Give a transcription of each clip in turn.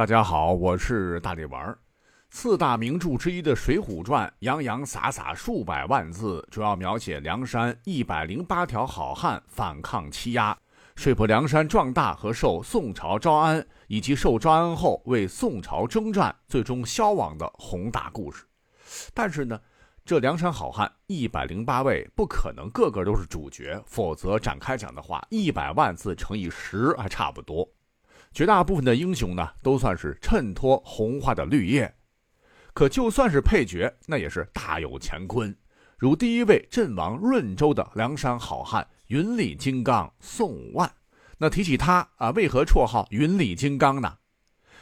大家好，我是大力丸。四大名著之一的《水浒传》，洋洋洒洒数百万字，主要描写梁山一百零八条好汉反抗欺压，说服梁山壮大和受宋朝招安，以及受招安后为宋朝征战，最终消亡的宏大故事。但是呢，这梁山好汉一百零八位，不可能个个都是主角，否则展开讲的话，一百万字乘以十还差不多。绝大部分的英雄呢，都算是衬托红花的绿叶，可就算是配角，那也是大有乾坤。如第一位阵亡润州的梁山好汉云里金刚宋万，那提起他啊，为何绰号云里金刚呢？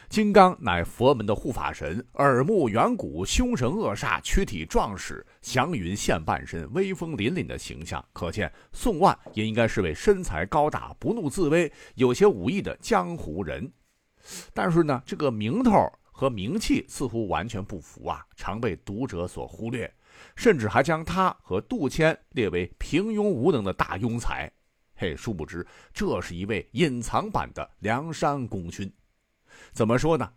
金刚乃佛门的护法神，耳目圆鼓，凶神恶煞，躯体壮实，祥云现半身，威风凛凛的形象。可见宋万也应该是位身材高大、不怒自威、有些武艺的江湖人。但是呢，这个名头和名气似乎完全不符啊，常被读者所忽略，甚至还将他和杜迁列为平庸无能的大庸才。嘿，殊不知这是一位隐藏版的梁山功勋。怎么说呢？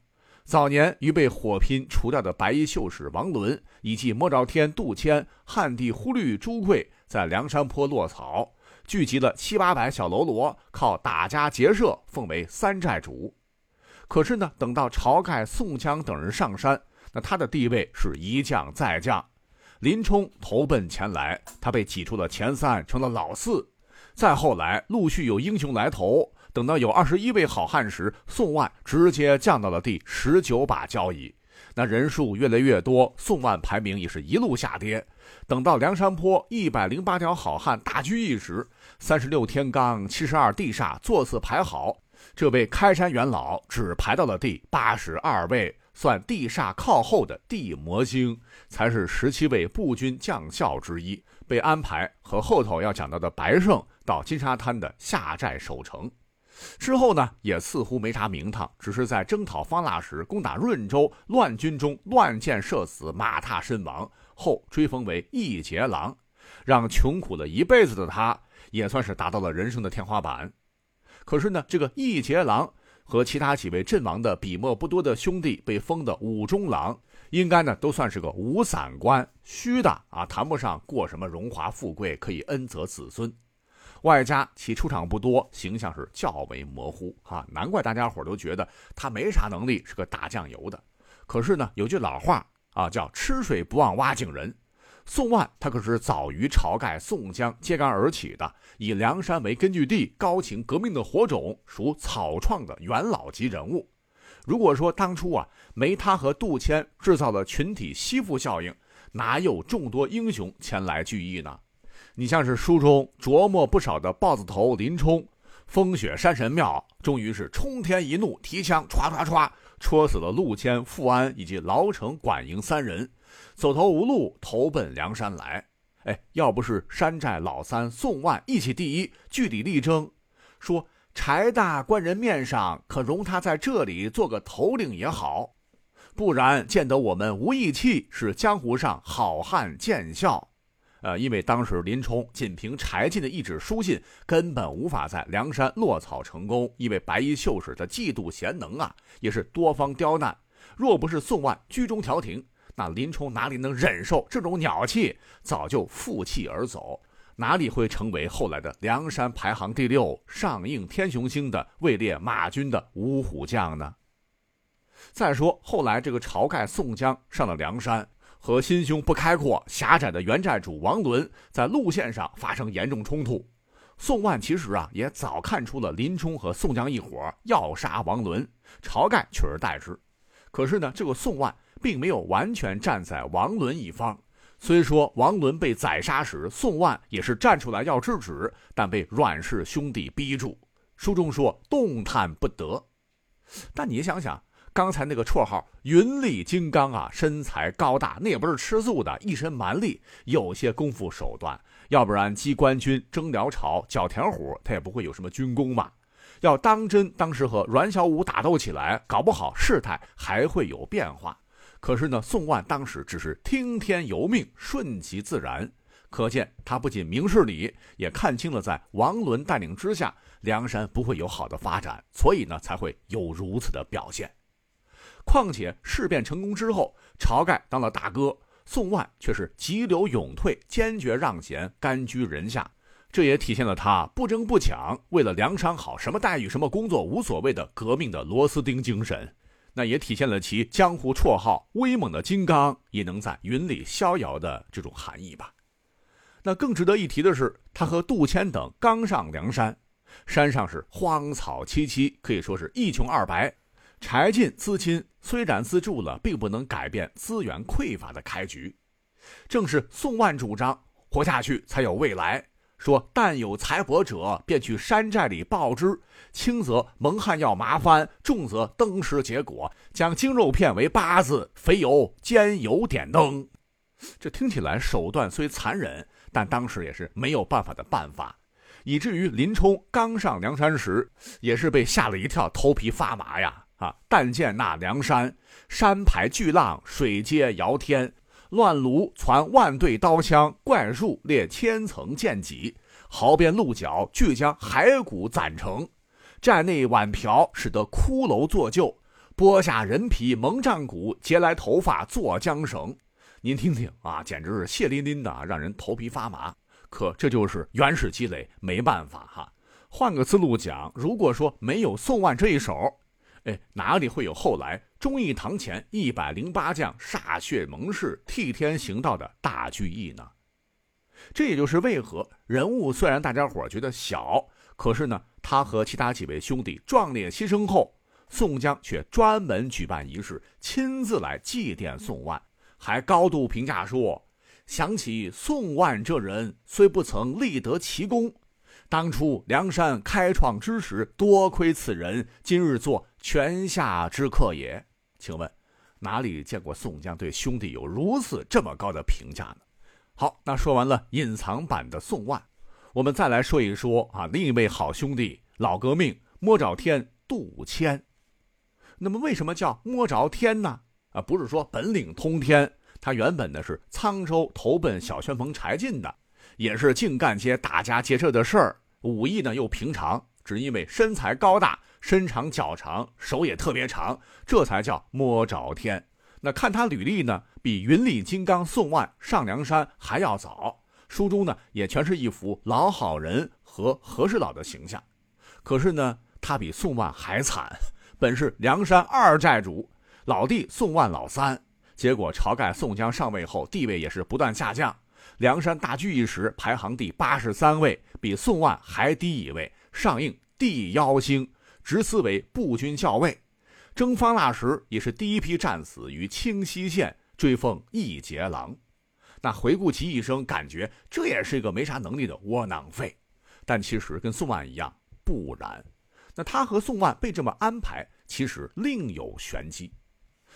早年与被火拼除掉的白衣秀士王伦，以及莫兆天、杜迁、汉帝忽律、朱贵，在梁山坡落草，聚集了七八百小喽啰，靠打家劫舍奉为三寨主。可是呢，等到晁盖、宋江等人上山，那他的地位是一降再降。林冲投奔前来，他被挤出了前三，成了老四。再后来，陆续有英雄来投。等到有二十一位好汉时，宋万直接降到了第十九把交椅。那人数越来越多，宋万排名也是一路下跌。等到梁山坡一百零八条好汉大聚一时，三十六天罡、七十二地煞座次排好，这位开山元老只排到了第八十二位，算地煞靠后的地魔星，才是十七位步军将校之一，被安排和后头要讲到的白胜到金沙滩的下寨守城。之后呢，也似乎没啥名堂，只是在征讨方腊时攻打润州乱军中乱箭射死，马踏身亡，后追封为义节郎，让穷苦了一辈子的他也算是达到了人生的天花板。可是呢，这个义节郎和其他几位阵亡的笔墨不多的兄弟被封的五中郎，应该呢都算是个五散官，虚的啊，谈不上过什么荣华富贵，可以恩泽子孙。外加其出场不多，形象是较为模糊啊，难怪大家伙都觉得他没啥能力，是个打酱油的。可是呢，有句老话啊，叫“吃水不忘挖井人”。宋万他可是早于晁盖、宋江揭竿而起的，以梁山为根据地，高擎革命的火种，属草创的元老级人物。如果说当初啊，没他和杜迁制造的群体吸附效应，哪有众多英雄前来聚义呢？你像是书中琢磨不少的豹子头林冲，风雪山神庙终于是冲天一怒，提枪歘歘歘戳死了陆谦、富安以及牢城管营三人，走投无路投奔梁山来。哎，要不是山寨老三宋万义气第一，据理力争，说柴大官人面上可容他在这里做个头领也好，不然见得我们无义气，是江湖上好汉见笑。呃，因为当时林冲仅凭柴进的一纸书信，根本无法在梁山落草成功。因为白衣秀士的嫉妒贤能啊，也是多方刁难。若不是宋万居中调停，那林冲哪里能忍受这种鸟气？早就负气而走，哪里会成为后来的梁山排行第六、上应天雄星的位列马军的五虎将呢？再说后来这个晁盖、宋江上了梁山。和心胸不开阔、狭窄的原寨主王伦在路线上发生严重冲突。宋万其实啊也早看出了林冲和宋江一伙要杀王伦，晁盖取而代之。可是呢，这个宋万并没有完全站在王伦一方。虽说王伦被宰杀时，宋万也是站出来要制止，但被阮氏兄弟逼住。书中说动弹不得。但你想想。刚才那个绰号“云里金刚”啊，身材高大，那也不是吃素的，一身蛮力，有些功夫手段。要不然机关军、征辽朝、剿田虎，他也不会有什么军功嘛。要当真当时和阮小五打斗起来，搞不好事态还会有变化。可是呢，宋万当时只是听天由命，顺其自然。可见他不仅明事理，也看清了在王伦带领之下，梁山不会有好的发展，所以呢，才会有如此的表现。况且事变成功之后，晁盖当了大哥，宋万却是急流勇退，坚决让贤，甘居人下。这也体现了他不争不抢，为了梁山好，什么待遇、什么工作无所谓的革命的螺丝钉精神。那也体现了其江湖绰号“威猛的金刚”也能在云里逍遥的这种含义吧。那更值得一提的是，他和杜迁等刚上梁山，山上是荒草萋萋，可以说是一穷二白。柴进资金虽然资助了，并不能改变资源匮乏的开局。正是宋万主张活下去才有未来，说但有财帛者，便去山寨里报之，轻则蒙汗药麻翻，重则登时结果，将精肉片为八字，肥油煎油点灯。这听起来手段虽残忍。但当时也是没有办法的办法，以至于林冲刚上梁山时，也是被吓了一跳，头皮发麻呀！啊！但见那梁山，山排巨浪，水接遥天，乱炉攒万队刀枪，怪树列千层剑戟，壕边鹿角俱将骸骨攒成，寨内碗瓢使得骷髅作旧，剥下人皮蒙战鼓，截来头发做缰绳。您听听啊，简直是血淋淋的，让人头皮发麻。可这就是原始积累，没办法哈。换个思路讲，如果说没有宋万这一手，哎，哪里会有后来忠义堂前一百零八将歃血盟誓、替天行道的大聚义呢？这也就是为何人物虽然大家伙觉得小，可是呢，他和其他几位兄弟壮烈牺牲后，宋江却专门举办仪式，亲自来祭奠宋万。还高度评价说：“想起宋万这人，虽不曾立得奇功，当初梁山开创之时，多亏此人，今日做泉下之客也。”请问，哪里见过宋江对兄弟有如此这么高的评价呢？好，那说完了隐藏版的宋万，我们再来说一说啊，另一位好兄弟老革命摸着天杜迁。那么，为什么叫摸着天呢？啊，不是说本领通天，他原本呢是沧州投奔小旋风柴进的，也是净干些打家劫舍的事儿，武艺呢又平常，只因为身材高大，身长脚长，手也特别长，这才叫摸着天。那看他履历呢，比云里金刚宋万上梁山还要早，书中呢也全是一幅老好人和和事佬的形象。可是呢，他比宋万还惨，本是梁山二寨主。老弟宋万老三，结果晁盖、宋江上位后，地位也是不断下降。梁山大聚义时排行第八十三位，比宋万还低一位，上应地妖星，直司为步军校尉。征方腊时也是第一批战死于清溪县，追封义节郎。那回顾其一生，感觉这也是一个没啥能力的窝囊废。但其实跟宋万一样，不然。那他和宋万被这么安排，其实另有玄机。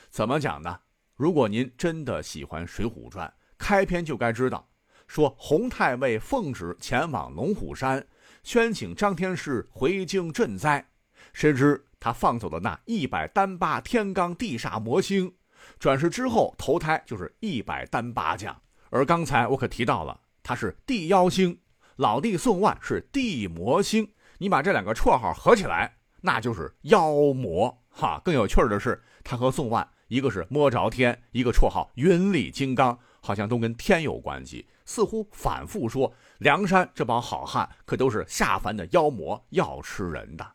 怎么讲呢？如果您真的喜欢《水浒传》，开篇就该知道，说洪太尉奉旨前往龙虎山，宣请张天师回京赈灾，谁知他放走的那一百单八天罡地煞魔星，转世之后投胎就是一百单八将。而刚才我可提到了，他是地妖星，老弟宋万是地魔星，你把这两个绰号合起来，那就是妖魔哈。更有趣的是，他和宋万。一个是摸着天，一个绰号云里金刚，好像都跟天有关系。似乎反复说梁山这帮好汉可都是下凡的妖魔，要吃人的。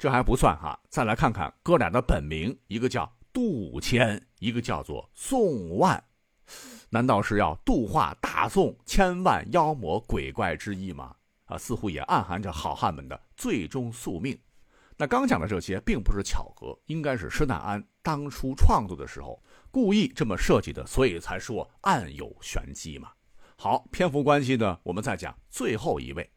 这还不算哈，再来看看哥俩的本名，一个叫杜迁，一个叫做宋万，难道是要度化大宋千万妖魔鬼怪之意吗？啊，似乎也暗含着好汉们的最终宿命。那刚讲的这些并不是巧合，应该是施耐庵当初创作的时候故意这么设计的，所以才说暗有玄机嘛。好，篇幅关系呢，我们再讲最后一位，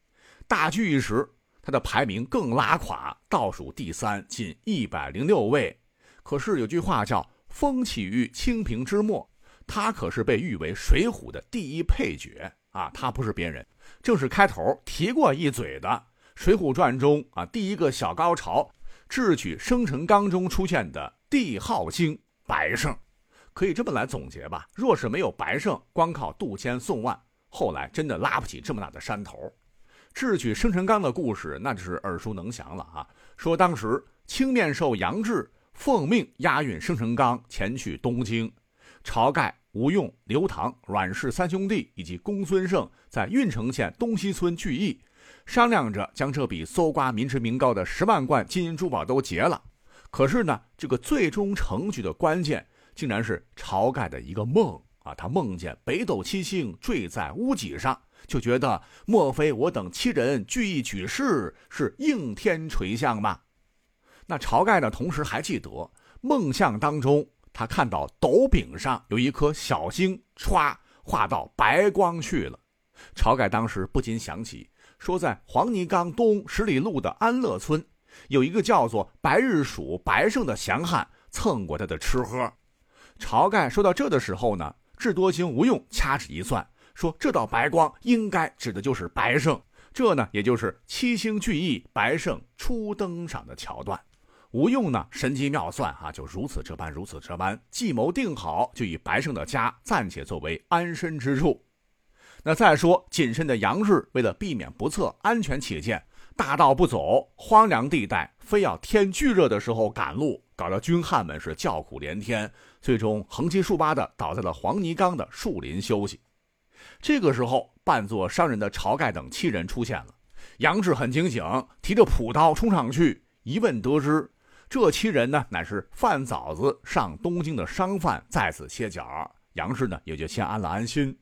大聚一时，他的排名更拉垮，倒数第三，仅一百零六位。可是有句话叫“风起于清平之末”，他可是被誉为《水浒》的第一配角啊，他不是别人，正是开头提过一嘴的。《水浒传》中啊，第一个小高潮，智取生辰纲中出现的帝号星白胜，可以这么来总结吧。若是没有白胜，光靠杜迁、宋万，后来真的拉不起这么大的山头。智取生辰纲的故事，那就是耳熟能详了啊。说当时青面兽杨志奉命押运生辰纲前去东京。晁盖、吴用、刘唐、阮氏三兄弟以及公孙胜在郓城县东西村聚义，商量着将这笔搜刮民脂民膏的十万贯金银珠宝都劫了。可是呢，这个最终成局的关键，竟然是晁盖的一个梦啊！他梦见北斗七星坠在屋脊上。就觉得莫非我等七人聚义举事是应天垂象吗？那晁盖呢？同时还记得梦象当中，他看到斗柄上有一颗小星，歘化到白光去了。晁盖当时不禁想起，说在黄泥冈东十里路的安乐村，有一个叫做白日鼠白胜的降汉蹭过他的吃喝。晁盖说到这的时候呢，智多星吴用掐指一算。说这道白光应该指的就是白胜，这呢也就是七星聚义，白胜初登场的桥段。吴用呢神机妙算啊，就如此这般，如此这般，计谋定好，就以白胜的家暂且作为安身之处。那再说谨慎的杨志，为了避免不测，安全起见，大道不走，荒凉地带，非要天巨热的时候赶路，搞得军汉们是叫苦连天，最终横七竖八的倒在了黄泥冈的树林休息。这个时候，扮作商人的晁盖等七人出现了。杨志很清醒，提着朴刀冲上去，一问得知，这七人呢，乃是范枣子上东京的商贩，在此歇脚。杨志呢，也就先安了安心。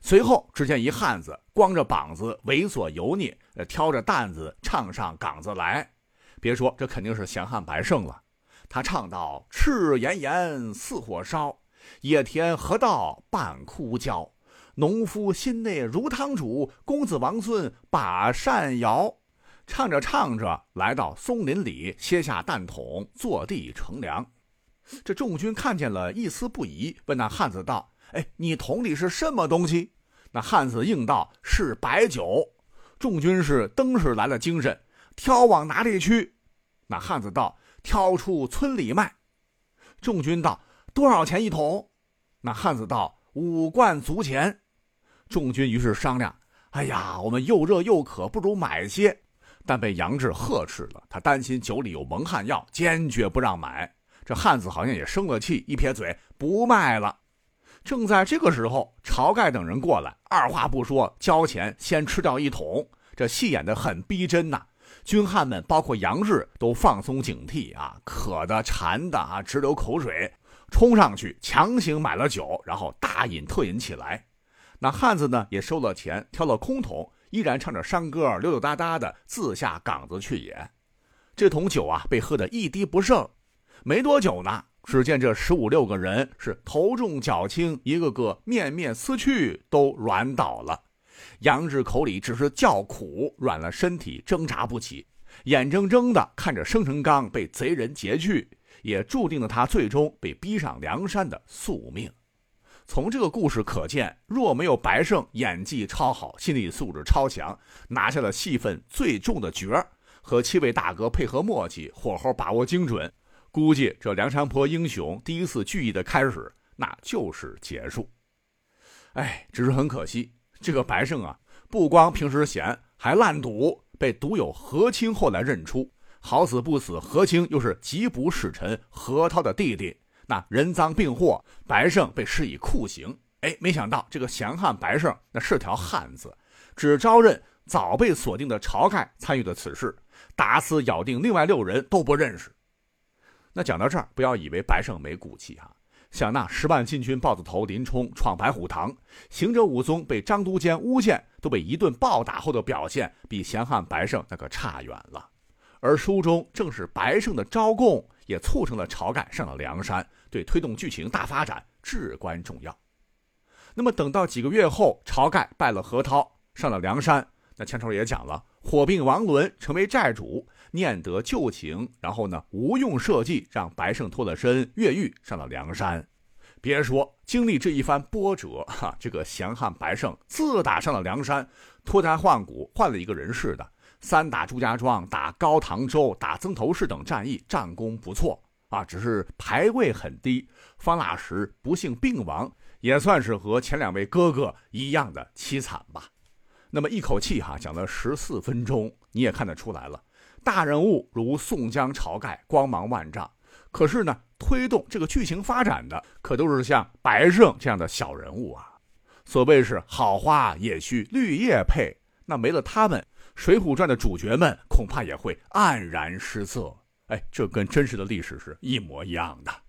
随后，只见一汉子光着膀子，猥琐油腻，挑着担子唱上岗子来。别说，这肯定是闲汉白胜了。他唱道：“赤炎炎似火烧，野田河道半枯焦。”农夫心内如汤煮，公子王孙把扇摇。唱着唱着，来到松林里，歇下担筒，坐地乘凉。这众军看见了，一丝不疑，问那汉子道：“哎，你桶里是什么东西？”那汉子应道：“是白酒。”众军是登时来了精神，挑往哪里去？那汉子道：“挑出村里卖。”众军道：“多少钱一桶？”那汉子道：“五贯足钱。”众军于是商量：“哎呀，我们又热又渴，不如买些。”但被杨志呵斥了。他担心酒里有蒙汗药，坚决不让买。这汉子好像也生了气，一撇嘴不卖了。正在这个时候，晁盖等人过来，二话不说交钱，先吃掉一桶。这戏演得很逼真呐！军汉们，包括杨志，都放松警惕啊，渴的、馋的啊，直流口水，冲上去强行买了酒，然后大饮特饮起来。那汉子呢，也收了钱，挑了空桶，依然唱着山歌，溜溜达达的自下岗子去也。这桶酒啊，被喝得一滴不剩。没多久呢，只见这十五六个人是头重脚轻，一个个面面思去，都软倒了。杨志口里只是叫苦，软了身体，挣扎不起，眼睁睁的看着生辰纲被贼人劫去，也注定了他最终被逼上梁山的宿命。从这个故事可见，若没有白胜演技超好、心理素质超强，拿下了戏份最重的角儿，和七位大哥配合默契，火候把握精准，估计这梁山泊英雄第一次聚义的开始，那就是结束。哎，只是很可惜，这个白胜啊，不光平时闲，还烂赌，被赌友何清后来认出，好死不死，何清又是缉捕使臣何涛的弟弟。那人赃并获，白胜被施以酷刑。哎，没想到这个降汉白胜那是条汉子，只招认早被锁定的晁盖参与的此事，打死咬定另外六人都不认识。那讲到这儿，不要以为白胜没骨气哈，想那十万禁军豹子头林冲闯白虎堂，行者武松被张都监诬陷，都被一顿暴打后的表现，比降汉白胜那可差远了。而书中正是白胜的招供，也促成了晁盖上了梁山。对推动剧情大发展至关重要。那么等到几个月后，晁盖拜了何涛，上了梁山。那前头也讲了，火并王伦成为寨主，念得旧情，然后呢，吴用设计让白胜脱了身，越狱上了梁山。别说经历这一番波折，哈，这个降汉白胜自打上了梁山，脱胎换骨，换了一个人似的。三打朱家庄，打高唐州，打曾头市等战役，战功不错。啊只是排位很低方腊时不幸病亡也算是和前两位哥哥一样的凄惨吧。那么一口气哈讲了十四分钟你也看得出来了大人物如宋江晁盖光芒万丈。可是呢推动这个剧情发展的可都是像白胜这样的小人物啊。所谓是好花也需绿叶配那没了他们水浒传的主角们恐怕也会黯然失色。哎这跟真实的历史是一模一样的。